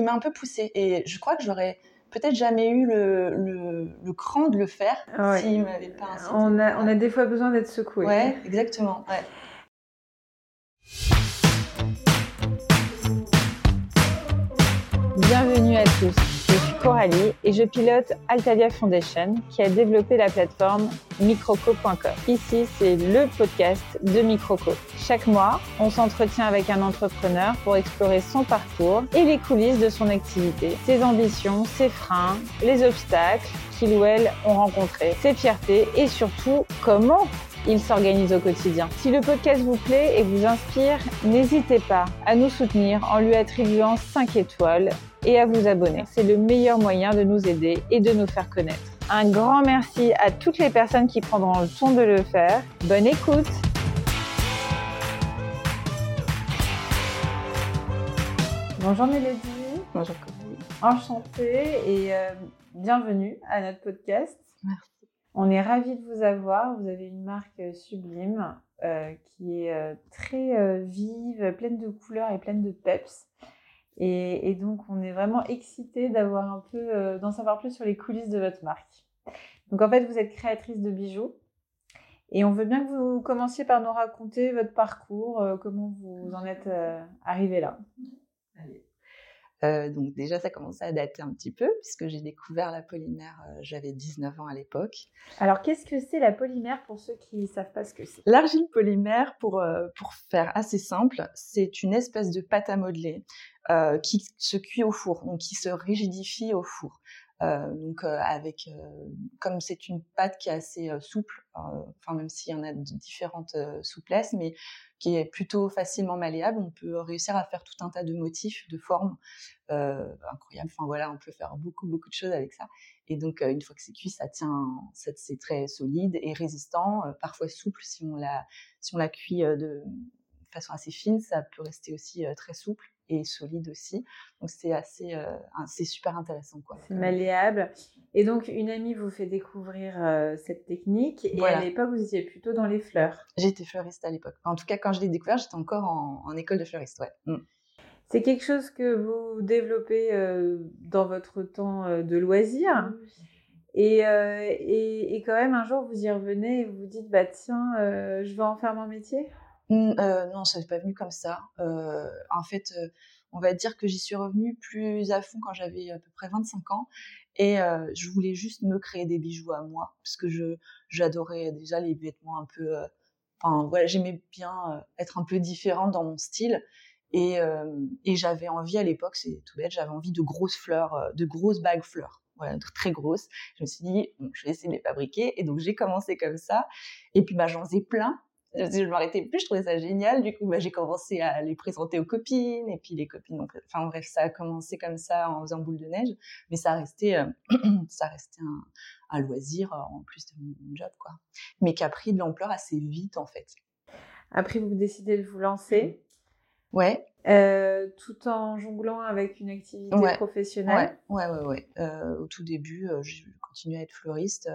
il m'a un peu poussé et je crois que j'aurais peut-être jamais eu le, le, cran de le faire s'il m'avait pas incité. On a, on a des fois besoin d'être secoué. Ouais, exactement. Ouais. Bienvenue à tous, je suis Coralie et je pilote Altavia Foundation qui a développé la plateforme microco.com. Ici, c'est le podcast de Microco. Chaque mois, on s'entretient avec un entrepreneur pour explorer son parcours et les coulisses de son activité, ses ambitions, ses freins, les obstacles qu'il ou elle ont rencontrés, ses fiertés et surtout comment il s'organise au quotidien. Si le podcast vous plaît et vous inspire, n'hésitez pas à nous soutenir en lui attribuant 5 étoiles et à vous abonner. C'est le meilleur moyen de nous aider et de nous faire connaître. Un grand merci à toutes les personnes qui prendront le temps de le faire. Bonne écoute Bonjour Mélodie. Bonjour. Enchantée et euh, bienvenue à notre podcast. Merci. On est ravis de vous avoir. Vous avez une marque sublime euh, qui est euh, très vive, pleine de couleurs et pleine de peps. Et, donc, on est vraiment excité d'avoir un peu, euh, d'en savoir plus sur les coulisses de votre marque. Donc, en fait, vous êtes créatrice de bijoux. Et on veut bien que vous commenciez par nous raconter votre parcours, euh, comment vous en êtes euh, arrivé là. Allez. Donc déjà, ça commence à dater un petit peu puisque j'ai découvert la polymère, j'avais 19 ans à l'époque. Alors, qu'est-ce que c'est la polymère pour ceux qui ne savent pas ce que c'est? L'argile polymère, pour, pour faire assez simple, c'est une espèce de pâte à modeler euh, qui se cuit au four, donc qui se rigidifie au four. Euh, donc euh, avec, comme c'est une pâte qui est assez souple, enfin même s'il y en a de différentes souplesses, mais qui est plutôt facilement malléable, on peut réussir à faire tout un tas de motifs, de formes incroyables. Enfin voilà, on peut faire beaucoup beaucoup de choses avec ça. Et donc une fois que c'est cuit, ça tient, c'est très solide et résistant, parfois souple si on la si on la cuit de façon assez fine, ça peut rester aussi très souple et solide aussi. Donc c'est assez, euh, c'est super intéressant quoi. C'est malléable. Et donc une amie vous fait découvrir euh, cette technique et à l'époque vous étiez plutôt dans les fleurs. J'étais fleuriste à l'époque. En tout cas quand je l'ai découvert j'étais encore en, école de fleuriste. Ouais. Mm. C'est quelque chose que vous développez euh, dans votre temps de loisir. Et, et, et, quand même, un jour, vous y revenez et vous vous dites, bah tiens, je vais en faire mon métier? Euh, non, ça n'est pas venu comme ça. Euh, en fait, euh, on va dire que j'y suis revenue plus à fond quand j'avais à peu près 25 ans et je voulais juste me créer des bijoux à moi parce que j'adorais déjà les vêtements un peu enfin voilà j'aimais bien être un peu différente dans mon style et, et j'avais envie à l'époque c'est tout bête j'avais envie de grosses fleurs de grosses bagues fleurs voilà très grosses je me suis dit je vais essayer de les fabriquer et donc j'ai commencé comme ça et puis bah j'en faisais plein je m'arrêtais plus, je trouvais ça génial. Du coup, bah, j'ai commencé à les présenter aux copines, et puis les copines, enfin bref, ça a commencé comme ça en faisant boule de neige, mais ça restait, euh, ça restait un, un, loisir euh, en plus de mon, job, quoi. Mais qui a pris de l'ampleur assez vite, en fait. Après, vous décidez de vous lancer. Ouais. Euh, tout en jonglant avec une activité professionnelle. Ouais, ouais, ouais. ouais. Euh, au tout début, j'ai continué à être fleuriste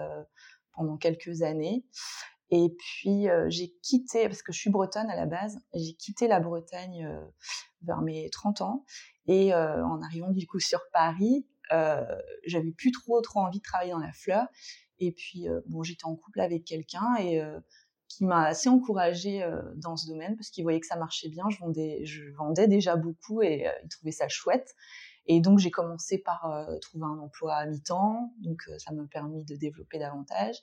pendant quelques années. Et puis j'ai quitté, parce que je suis bretonne à la base, j'ai quitté la Bretagne vers mes 30 ans. Et en arrivant du coup sur Paris, j'avais plus trop trop envie de travailler dans la fleur. Et puis bon, j'étais en couple avec quelqu'un et qui m'a assez encouragée dans ce domaine parce qu'il voyait que ça marchait bien. Je vendais, je vendais déjà beaucoup et il trouvait ça chouette. Et donc j'ai commencé par trouver un emploi à mi-temps, donc ça m'a permis de développer davantage.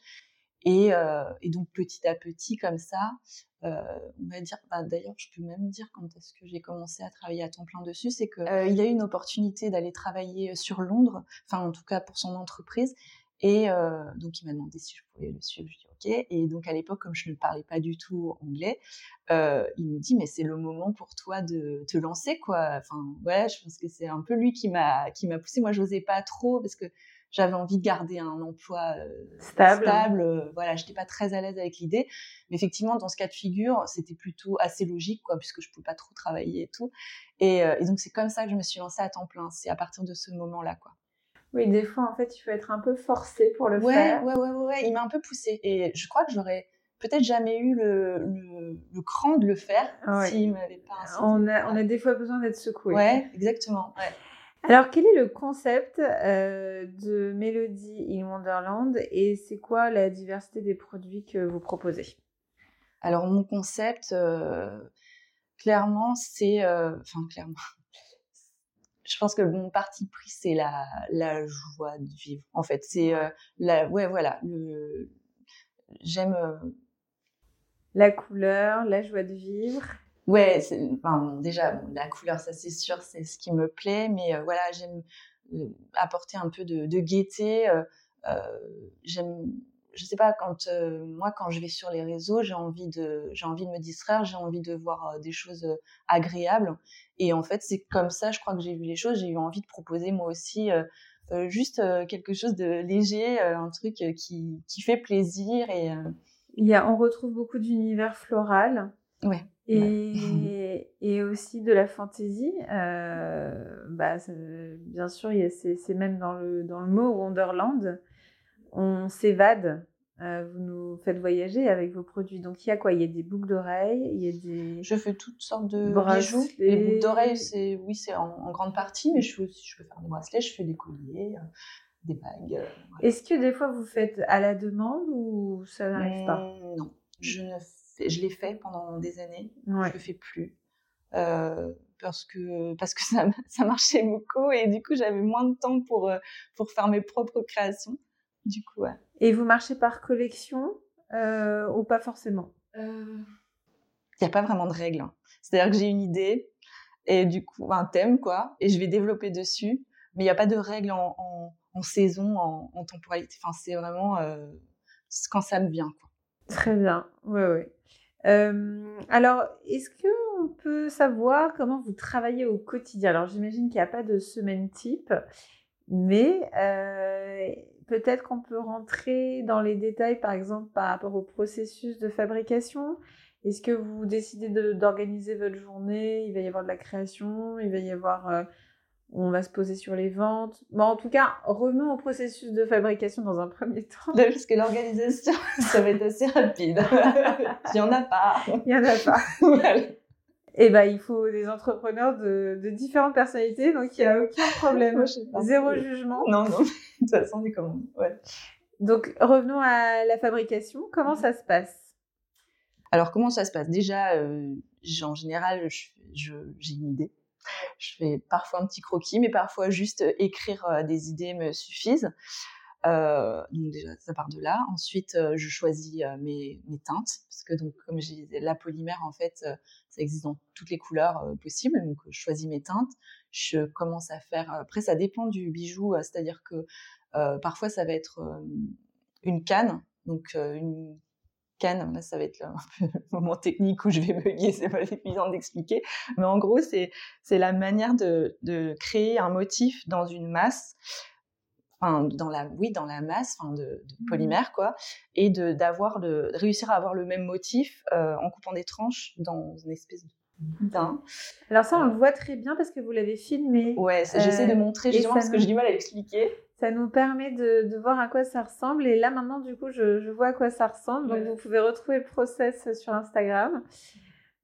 Et, euh, et, donc petit à petit, comme ça, euh, on va dire, bah, d'ailleurs, je peux même dire quand est-ce que j'ai commencé à travailler à temps plein dessus, c'est qu'il euh, a eu une opportunité d'aller travailler sur Londres, enfin en tout cas pour son entreprise. Et euh, donc il m'a demandé si je pouvais le suivre. Je dis ok. Et donc à l'époque, comme je ne parlais pas du tout anglais, euh, il me dit mais c'est le moment pour toi de te lancer quoi. Enfin ouais, je pense que c'est un peu lui qui m'a qui m'a poussé. Moi, j'osais pas trop parce que j'avais envie de garder un emploi euh, stable. stable. Euh, voilà, j'étais pas très à l'aise avec l'idée, mais effectivement dans ce cas de figure, c'était plutôt assez logique quoi, puisque je pouvais pas trop travailler et tout. Et, euh, et donc c'est comme ça que je me suis lancée à temps plein. C'est à partir de ce moment-là quoi. Oui, des fois en fait, il faut être un peu forcé pour le faire. Ouais, ouais, ouais, ouais. Il m'a un peu poussé et je crois que j'aurais peut-être jamais eu le, le, le, cran de le faire s'il m'avait pas incité. On a, on a des fois besoin d'être secoué. Ouais, exactement. Ouais. Alors, quel est le concept de Melody in Wonderland et c'est quoi la diversité des produits que vous proposez? Alors, mon concept, clairement, c'est... Enfin, clairement, je pense que mon parti pris, c'est la, la joie de vivre. En fait, c'est la, ouais, voilà, j'aime la couleur, la joie de vivre. Ouais, déjà la couleur, ça c'est sûr, c'est ce qui me plaît, mais voilà, j'aime apporter un peu de, gaieté. j'aime je sais pas quand moi quand je vais sur les réseaux j'ai envie de j'ai envie de me distraire j'ai envie de voir des choses agréables et en fait c'est comme ça je crois que j'ai vu les choses j'ai eu envie de proposer moi aussi juste quelque chose de léger un truc qui qui fait plaisir et il y a on retrouve beaucoup d'univers floral ouais et, et aussi de la fantaisie. bah, bien sûr, c'est même dans le, dans le mot Wonderland on s'évade. Euh, vous nous faites voyager avec vos produits. Donc il y a quoi? Il y a des boucles d'oreilles, il y a des. Je fais toutes sortes de bijoux. Les boucles d'oreilles, c'est oui, c'est en, grande partie, mais je fais aussi, je peux faire des bracelets, je fais des colliers, euh, des bagues. Euh, Est-ce que des fois vous faites à la demande ou ça n'arrive pas? Mmh, Non, je ne je l'ai fait pendant des années. Je Je le fais plus. parce que parce que ça, ça marchait beaucoup et du coup j'avais moins de temps pour pour faire mes propres créations du coup, ouais. Et vous marchez par collection euh, ou pas forcément? Il euh... n'y a pas vraiment de règles. Hein. C'est-à-dire que j'ai une idée et du coup, un thème, quoi, et je vais développer dessus. Mais il n'y a pas de règles en, en, saison, en, en, temporalité. Enfin, c'est vraiment euh, quand ça me vient, quoi. Très bien, oui, oui. Alors, est-ce qu'on peut savoir comment vous travaillez au quotidien? Alors, j'imagine qu'il n'y a pas de semaine type, mais peut-être qu'on peut rentrer dans les détails, par exemple, par rapport au processus de fabrication. Est-ce que vous décidez d'organiser votre journée? Il va y avoir de la création, il va y avoir... On va se poser sur les ventes. Bon, en tout cas, revenons au processus de fabrication dans un premier temps. Parce que l'organisation, ça va être assez rapide. Il n'y en a pas. Il n'y en a pas. Et eh ben, il faut des entrepreneurs de, de différentes personnalités, donc il n'y a aucun problème. Zéro jugement. Non, non, de toute façon, on est comme. Ouais. Donc, revenons à la fabrication. Comment ça se passe? Alors, comment ça se passe? Déjà, euh, en général, j'ai une idée. Je fais parfois un petit croquis, mais parfois juste écrire euh, des idées me suffisent. Euh, donc déjà, ça part de là. Ensuite, euh, je choisis euh, mes, teintes, parce que donc, comme j'ai la polymère, en fait, ça existe dans toutes les couleurs possibles. Donc, je choisis mes teintes. Je commence à faire. Après, ça dépend du bijou, c'est-à-dire que parfois, ça va être une canne. Donc, une là, ça va être le moment technique où je vais bugger, c'est pas évident d'expliquer. Mais en gros, c'est la manière de, de créer un motif dans une masse dans la, oui, dans la masse de, mmh polymère, quoi, et de, d'avoir le, réussir à avoir le même motif euh, en coupant des tranches dans une espèce de boudin. Alors ça, on le voit très bien parce que vous l'avez filmé. Ouais, j'essaie de euh, montrer justement parce que j'ai du mal à expliquer. Ça nous permet de, de, voir à quoi ça ressemble. Et là, maintenant, du coup, je, je vois à quoi ça ressemble. Donc, vous pouvez retrouver le process sur Instagram.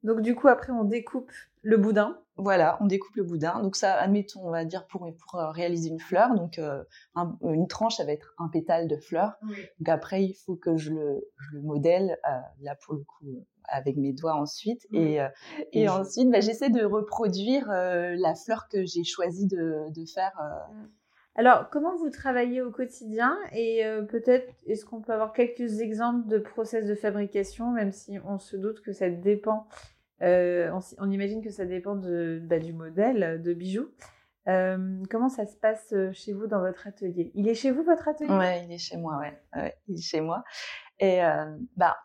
Donc, du coup, après, on découpe le boudin. Voilà, on découpe le boudin. Donc ça, admettons, on va dire pour, pour euh, réaliser une fleur. Donc euh, une tranche, ça va être un pétale de fleur. Donc après, il faut que je le, je le modèle, euh, là pour le coup, avec mes doigts ensuite. Et, et, ensuite, bah, j'essaie de reproduire la fleur que j'ai choisi de, de faire. Mm. Alors, comment vous travaillez au quotidien et peut-être est-ce qu'on peut avoir quelques exemples de process de fabrication, même si on se doute que ça dépend euh, on, imagine que ça dépend bah, du modèle de bijoux. Euh, comment ça se passe euh, chez vous dans votre atelier? Il est chez vous votre atelier? Ouais, il est chez moi, ouais. il est chez moi. Et bah,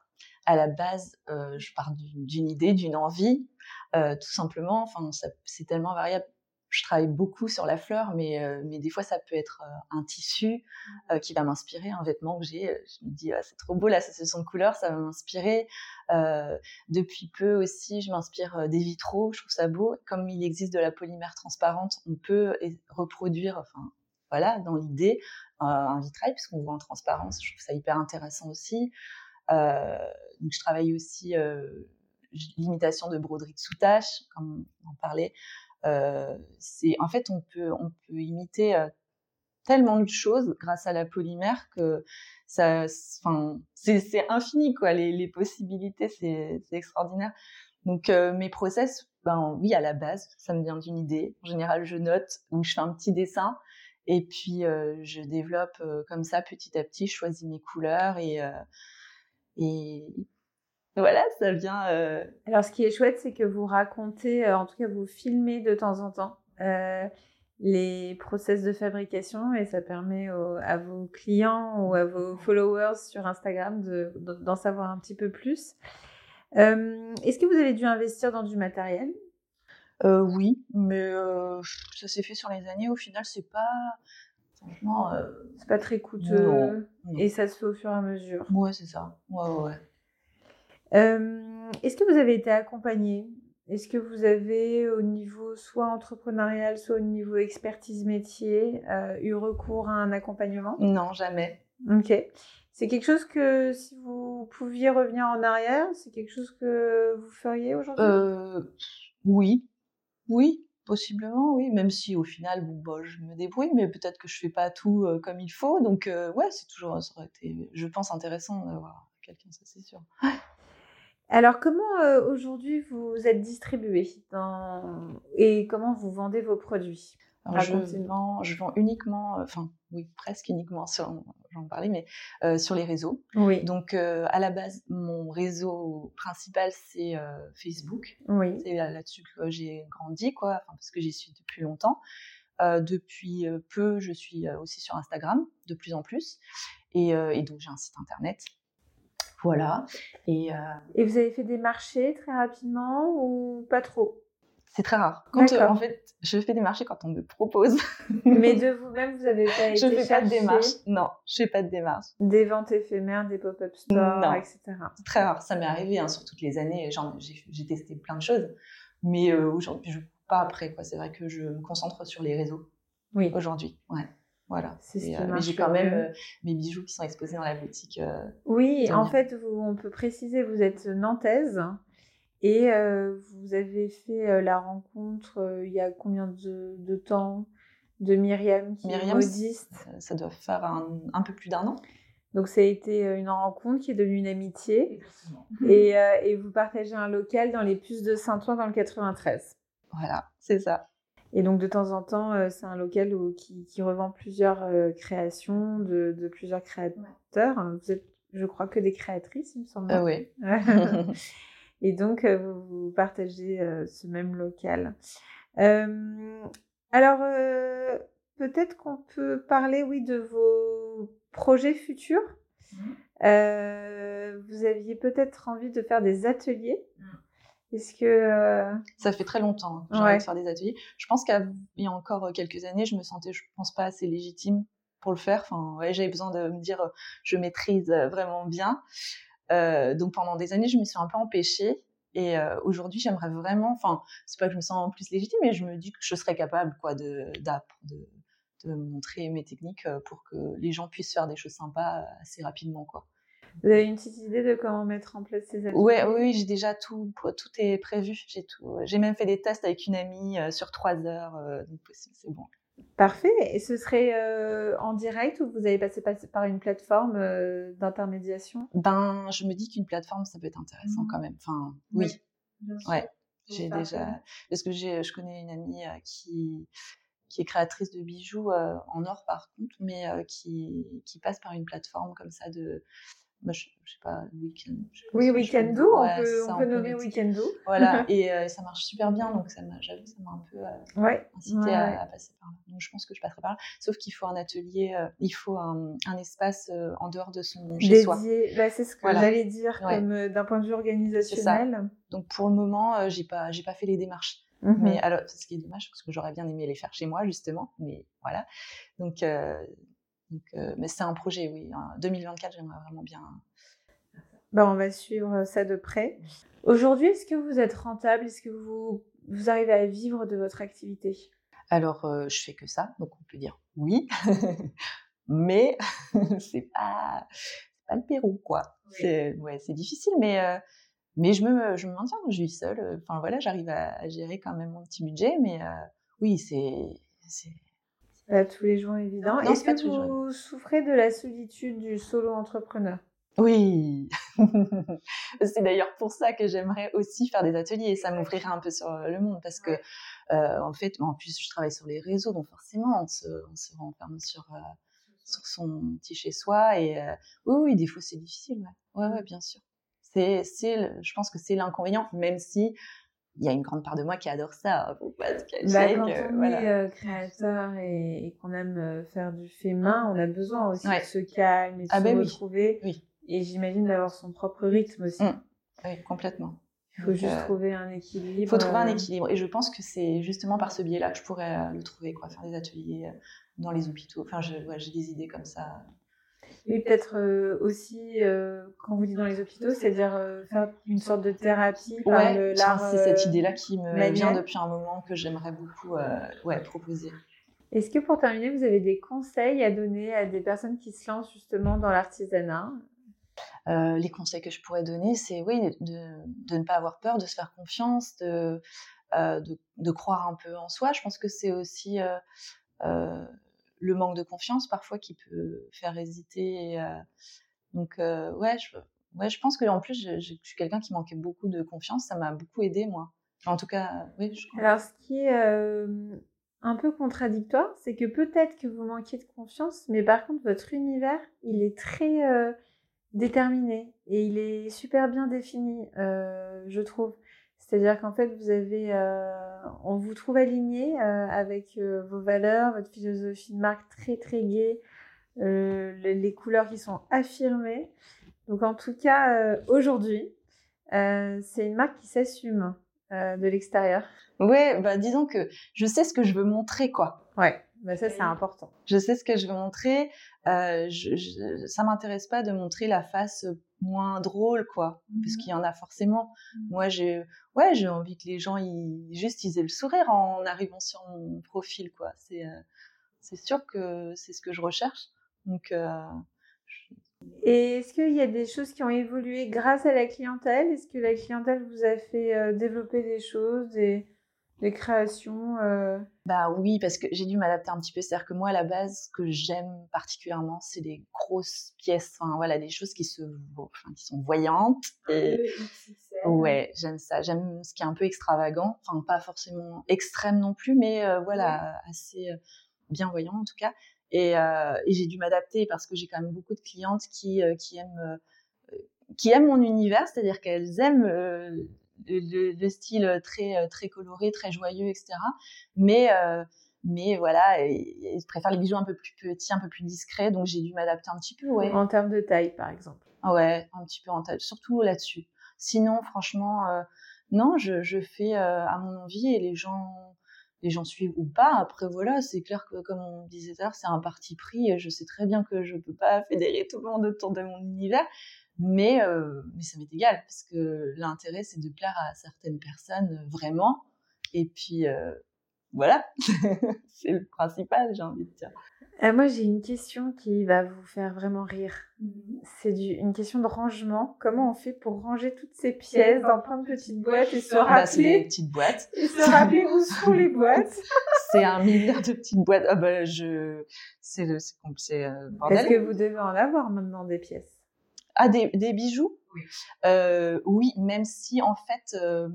à la base, je pars d'une idée, d'une envie, tout simplement. Enfin, c'est tellement variable je travaille beaucoup sur la fleur, mais, euh, mais des fois, ça peut être euh, un tissu euh, qui va m'inspirer, un vêtement que j'ai. Je me dis, ah, c'est trop beau, l'association de couleurs, ça va m'inspirer. depuis peu aussi, je m'inspire des vitraux, je trouve ça beau. Comme il existe de la polymère transparente, on peut reproduire, enfin, voilà, dans l'idée, un vitrail, puisqu'on voit en transparence. Je trouve ça hyper intéressant aussi. donc, je travaille aussi l'imitation de broderie de sous-tache, comme on en parlait. C'est en fait on peut on peut imiter tellement de choses grâce à la polymère que ça, c'est infini quoi. Les, les possibilités, c'est extraordinaire. Donc mes process, ben oui, à la base, ça me vient d'une idée. En général, je note ou je fais un petit dessin et puis je développe comme ça petit à petit. Je choisis mes couleurs et voilà, ça vient. Alors, ce qui est chouette, c'est que vous racontez, en tout cas, vous filmez de temps en temps les process de fabrication et ça permet à vos clients ou à vos followers sur Instagram d'en savoir un petit peu plus. Est-ce que vous avez dû investir dans du matériel? Euh, Oui, mais euh, ça s'est fait sur les années. Au final, c'est pas. Franchement. Euh, c'est pas très coûteux. Et ça se fait au fur et à mesure. Ouais, c'est ça. Ouais, ouais. Est-ce que vous avez été accompagné est-ce que vous avez, au niveau soit entrepreneurial, soit au niveau expertise métier, euh, eu recours à un accompagnement? Non, jamais. Ok. C'est quelque chose que, si vous pouviez revenir en arrière, c'est quelque chose que vous feriez aujourd'hui? Euh, Oui. Oui, possiblement, oui. Même si au final, bon, bah, je me débrouille, mais peut-être que je fais pas tout euh, comme il faut. Donc, ouais, c'est toujours, ça aurait été, je pense, intéressant d'avoir quelqu'un, ça c'est sûr. Alors, comment euh, aujourd'hui vous êtes distribué et comment vous vendez vos produits? Je vends, je vends uniquement, euh, enfin oui, presque uniquement, j'en parlais, mais euh, sur les réseaux. Oui. Donc à la base, mon réseau principal c'est Facebook. Oui. C'est là-dessus que j'ai grandi, quoi, parce que j'y suis depuis longtemps. depuis peu, je suis aussi sur Instagram, de plus en plus, et, et donc j'ai un site internet voilà. Et, euh, et vous avez fait des marchés très rapidement ou pas trop? C'est très rare. Quand, euh, en fait, je fais des marchés quand on me propose. Mais de vous-même, vous avez pas été Je fais pas de démarche. Non, je fais pas de démarche. Des ventes éphémères, des pop-up stores, etc. C'est très rare. Ça m'est arrivé hein, sur toutes les années. J'ai testé plein de choses. Mais euh, aujourd'hui, je ne pas après. C'est vrai que je me concentre sur les réseaux. Oui. Aujourd'hui. Ouais. Voilà. C'est euh, j'ai quand même euh, mes bijoux qui sont exposés dans la boutique. Euh, oui, en fait, on peut préciser, vous êtes nantaise et vous avez fait la rencontre il y a combien de, temps de Myriam qui Myriam, modiste? Ça, doit faire un, peu plus d'un an. Donc ça a été une rencontre qui est devenue une amitié. Et, et vous partagez un local dans les puces de Saint-Ouen dans le 93. Voilà, c'est ça. Et donc de temps en temps, euh, c'est un local qui, revend plusieurs euh, créations de, plusieurs créateurs. Vous êtes, je crois, que des créatrices, il me semble. Ah oui. Et donc, vous, partagez ce même local. alors, peut-être qu'on peut parler, oui, de vos projets futurs. Mmh. vous aviez peut-être envie de faire des ateliers. Est-ce que euh, ça fait très longtemps que envie de faire des ateliers. Je pense qu'il y a encore quelques années, je me sentais, je pense pas assez légitime pour le faire. Enfin, ouais, j'avais besoin de me dire, je maîtrise vraiment bien. Euh, donc pendant des années, je me suis un peu empêchée. Et euh, aujourd'hui, j'aimerais vraiment, enfin, c'est pas que je me sens plus légitime, mais je me dis que je serais capable, quoi, de, de, de montrer mes techniques pour que les gens puissent faire des choses sympas assez rapidement, quoi. Vous avez une petite idée de comment mettre en place ces ateliers? Ouais, Oui, j'ai déjà tout, tout est prévu. J'ai tout. J'ai même fait des tests avec une amie euh, sur trois heures, euh, donc c'est bon. Parfait. Et ce serait euh, en direct ou vous avez passé par une plateforme d'intermédiation? Ben, je me dis qu'une plateforme, ça peut être intéressant mmh. quand même. Enfin, oui. ouais. J'ai déjà. Parce que je connais une amie qui qui est créatrice de bijoux en or par contre, mais qui, qui passe par une plateforme comme ça de bah, je, je, sais pas, Weekend. oui, Weekendo, on, peut, on peut nommer Weekendo. Voilà, et euh, ça marche super bien, donc ça j'avoue, ça m'a un peu euh, ouais. incité à, passer par là. Donc je pense que je passerai par là. Sauf qu'il faut un atelier, euh, il faut un, un espace en dehors de son chez soi. Bah, c'est ce que j'allais dire, comme d'un point de vue organisationnel. Donc pour le moment, j'ai pas, j'ai pas fait les démarches. Mmh mais alors, ce qui est dommage, parce que j'aurais bien aimé les faire chez moi, justement. Mais voilà. Donc, euh, mais c'est un projet, oui. En 2024, j'aimerais vraiment bien. Bah, on va suivre ça de près. Aujourd'hui, est-ce que vous êtes rentable? Est-ce que vous, vous arrivez à vivre de votre activité? Alors, euh, je fais que ça, donc on peut dire oui. mais c'est pas, pas le Pérou, quoi. C'est ouais, difficile, mais, euh, mais je me, je me maintiens, je vis seule. Enfin voilà, j'arrive à, gérer quand même mon petit budget, mais oui, c'est pas tous les jours évident. Est-ce que vous souffrez de la solitude du solo entrepreneur? Oui, c'est d'ailleurs pour ça que j'aimerais aussi faire des ateliers. Et ça m'ouvrirait un peu sur le monde parce que euh, en fait, en plus je travaille sur les réseaux donc forcément on se, on se renferme sur euh, sur son petit chez soi et euh, oui, oui, des fois c'est difficile, ouais, ouais, bien sûr. C'est, c'est, je pense que c'est l'inconvénient, même si il y a une grande part de moi qui adore ça. Hein, faut pas se bah, quand on est euh, créateur et, qu'on aime euh, faire du fait main, on a besoin aussi de se calmer, et de ah se bah retrouver. Oui. Et j'imagine d'avoir son propre rythme aussi. Mmh. Oui, complètement. Il faut juste euh, trouver un équilibre. Il faut trouver un équilibre. Et je pense que c'est justement par ce biais-là que je pourrais le trouver, quoi, faire des ateliers dans les hôpitaux. Enfin, j'ai des idées comme ça. Et peut-être euh, aussi, euh, quand vous dites dans les hôpitaux, c'est-à-dire euh, faire une sorte de thérapie par l'art. C'est cette idée-là qui me vient depuis un moment que j'aimerais beaucoup ouais, proposer. Est-ce que pour terminer, vous avez des conseils à donner à des personnes qui se lancent justement dans l'artisanat? Les conseils que je pourrais donner, c'est oui, de, de, ne pas avoir peur, de se faire confiance, de, de, de, croire un peu en soi. Je pense que c'est aussi le manque de confiance parfois qui peut faire hésiter. Euh, donc euh, ouais, je, ouais, je pense que en plus je, suis quelqu'un qui manquait beaucoup de confiance. Ça m'a beaucoup aidé moi. en tout cas, oui. Je crois. Alors ce qui est euh, un peu contradictoire, c'est que peut-être que vous manquiez de confiance, mais par contre votre univers, il est très déterminé et il est super bien défini, je trouve. C'est-à-dire qu'en fait, vous avez, euh, on vous trouve aligné euh, avec euh, vos valeurs, votre philosophie de marque très très gaie, les, couleurs qui sont affirmées. Donc en tout cas, aujourd'hui, c'est une marque qui s'assume de l'extérieur. Ouais, bah disons que je sais ce que je veux montrer, quoi. Ouais, bah ça c'est important. Je sais ce que je veux montrer. je, je, ça m'intéresse pas de montrer la face moins drôle, quoi, parce qu'il y en a forcément. Mmh. Moi, j'ai, ouais, j'ai envie que les gens, ils, juste, ils aient le sourire en arrivant sur mon profil, quoi. C'est, euh, c'est sûr que c'est ce que je recherche. Donc, euh, Et est-ce qu'il y a des choses qui ont évolué grâce à la clientèle? Est-ce que la clientèle vous a fait euh, développer des choses, des, des créations euh... Bah oui, parce que j'ai dû m'adapter un petit peu. C'est-à-dire que moi, à la base, ce que j'aime particulièrement, c'est des grosses pièces, enfin voilà, des choses qui se, enfin, qui sont voyantes. Et... Ouais, j'aime ça. J'aime ce qui est un peu extravagant, enfin pas forcément extrême non plus, mais euh, voilà, assez euh, bien voyant en tout cas. Et, euh, et j'ai dû m'adapter parce que j'ai quand même beaucoup de clientes qui, qui aiment qui aiment mon univers, c'est-à-dire qu'elles aiment le, style très très coloré, très joyeux, etc. Mais euh, mais voilà, je préfère les bijoux un peu plus petits, un peu plus discrets, donc j'ai dû m'adapter un petit peu, ouais. En termes de taille, par exemple. Ouais, un petit peu en taille, surtout là-dessus. Sinon, franchement, euh, non, je, je fais euh, à mon envie et les gens, les gens suivent ou pas. Après, voilà, c'est clair que, comme on disait tout à l'heure, c'est un parti pris. Et je sais très bien que je peux pas fédérer tout le monde autour de mon univers. Mais, euh, mais ça m'est égal, parce que l'intérêt, c'est de plaire à certaines personnes euh, vraiment. Et puis, euh, voilà, c'est le principal, j'ai envie de dire. moi, j'ai une question qui va vous faire vraiment rire. Mhm. C'est une question de rangement. Comment on fait pour ranger toutes ces pièces dans plein de petites boîtes et se bah, rappeler des petites boîtes. Et se rappeler où sont les boîtes C'est un milliard de petites boîtes. Ah bah, je, c'est c'est Est-ce que vous devez en avoir maintenant des pièces? Ah, des, des bijoux? Oui. Euh, oui, même si en fait, euh,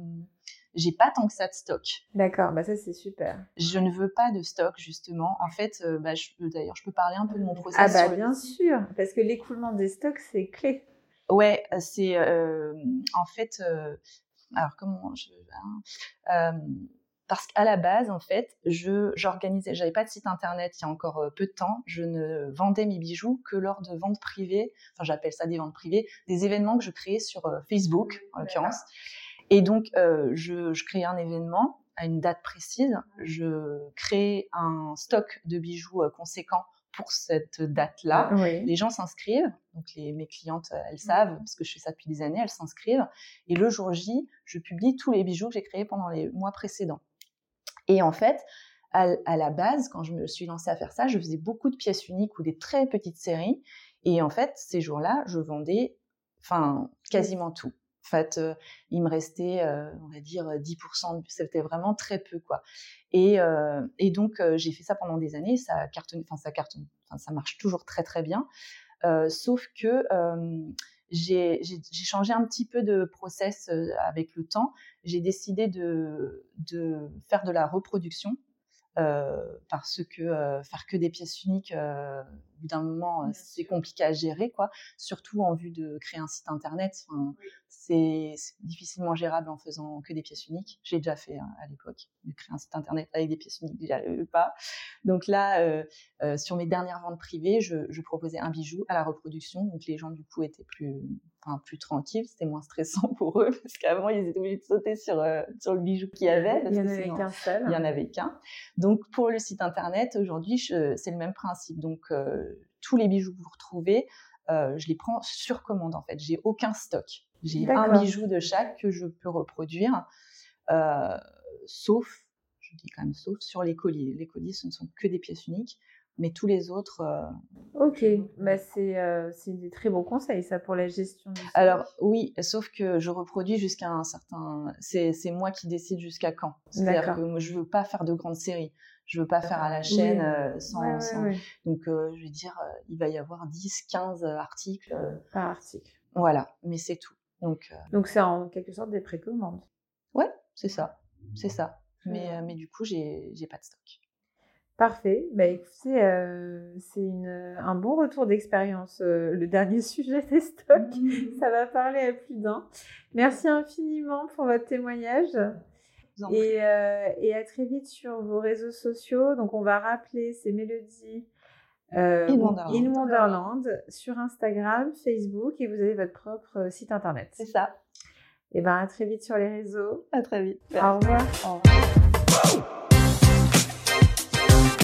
j'ai pas tant que ça de stock. D'accord, bah ça c'est super. Je ne veux pas de stock justement. En fait, euh, bah, d'ailleurs, je peux parler un peu de mon processus. Ah bah bien sûr, parce que l'écoulement des stocks c'est clé. Ouais, c'est en fait, alors comment je, hein, parce qu'à la base, en fait, je j'organisais, j'avais pas de site internet il y a encore euh, peu de temps. Je ne vendais mes bijoux que lors de ventes privées. Enfin, j'appelle ça des ventes privées, des événements que je créais sur euh, Facebook, en l'occurrence. Et donc, euh, je, je créais un événement à une date précise. Je créais un stock de bijoux conséquent pour cette date-là. Les gens s'inscrivent, donc les, mes clientes, elles savent, parce que je fais ça depuis des années, elles s'inscrivent. Et le jour J, je publie tous les bijoux que j'ai créés pendant les mois précédents. Et en fait, à, la base, quand je me suis lancée à faire ça, je faisais beaucoup de pièces uniques ou des très petites séries. Et en fait, ces jours-là, je vendais, enfin, quasiment tout. fait, il me restait, on va dire, 10%. C'était vraiment très peu, quoi. Et, et donc, j'ai fait ça pendant des années. Ça cartonne, enfin, ça cartonne, ça marche toujours très, très bien. sauf que j'ai changé un petit peu de process avec le temps. J'ai décidé de, de faire de la reproduction parce que faire que des pièces uniques, au bout d'un moment, c'est compliqué à gérer, quoi. Surtout en vue de créer un site internet. c'est difficilement gérable en faisant que des pièces uniques. J'ai déjà fait hein, à l'époque, de créer un site internet avec des pièces uniques, déjà pas. Donc là, sur mes dernières ventes privées, je, je, proposais un bijou à la reproduction. Donc les gens, du coup, étaient plus enfin, plus tranquille, c'était moins stressant pour eux parce qu'avant ils étaient obligés de sauter sur, euh, sur le bijou qu'il y avait. il n'y en avait qu'un seul. Il n'y en avait qu'un. Donc pour le site internet, aujourd'hui, c'est le même principe. Donc euh, tous les bijoux que vous retrouvez, euh, je les prends sur commande en fait. J'ai aucun stock. J'ai un bijou de chaque que je peux reproduire, sauf, je dis quand même sauf, sur les colliers. Les colliers, ce ne sont que des pièces uniques mais tous les autres. Euh, ok, bah, euh, c'est des très bons conseils ça pour la gestion. Du Alors oui, sauf que je reproduis jusqu'à un certain. C'est moi qui décide jusqu'à quand. C'est-à-dire que je veux pas faire de grandes séries. Je veux pas faire à la chaîne euh, sans. Donc je vais dire, il va y avoir 10, 15 articles. Par article. Voilà, mais c'est tout. Donc. Donc c'est en quelque sorte des précommandes. Ouais, c'est ça, c'est ça. Mais, mais du coup, j'ai pas de stock. Parfait. Bah, écoutez, euh, c'est un bon retour d'expérience, euh, le dernier sujet des stocks. Mmh. Ça va parler à plus d'un. Merci infiniment pour votre témoignage. Et, euh, et, à très vite sur vos réseaux sociaux. Donc, on va rappeler, c'est Mélodie In Wonderland. In, Wonderland. sur Instagram, Facebook et vous avez votre propre site internet. C'est ça. Et ben à très vite sur les réseaux. À très vite. Au revoir. Au revoir.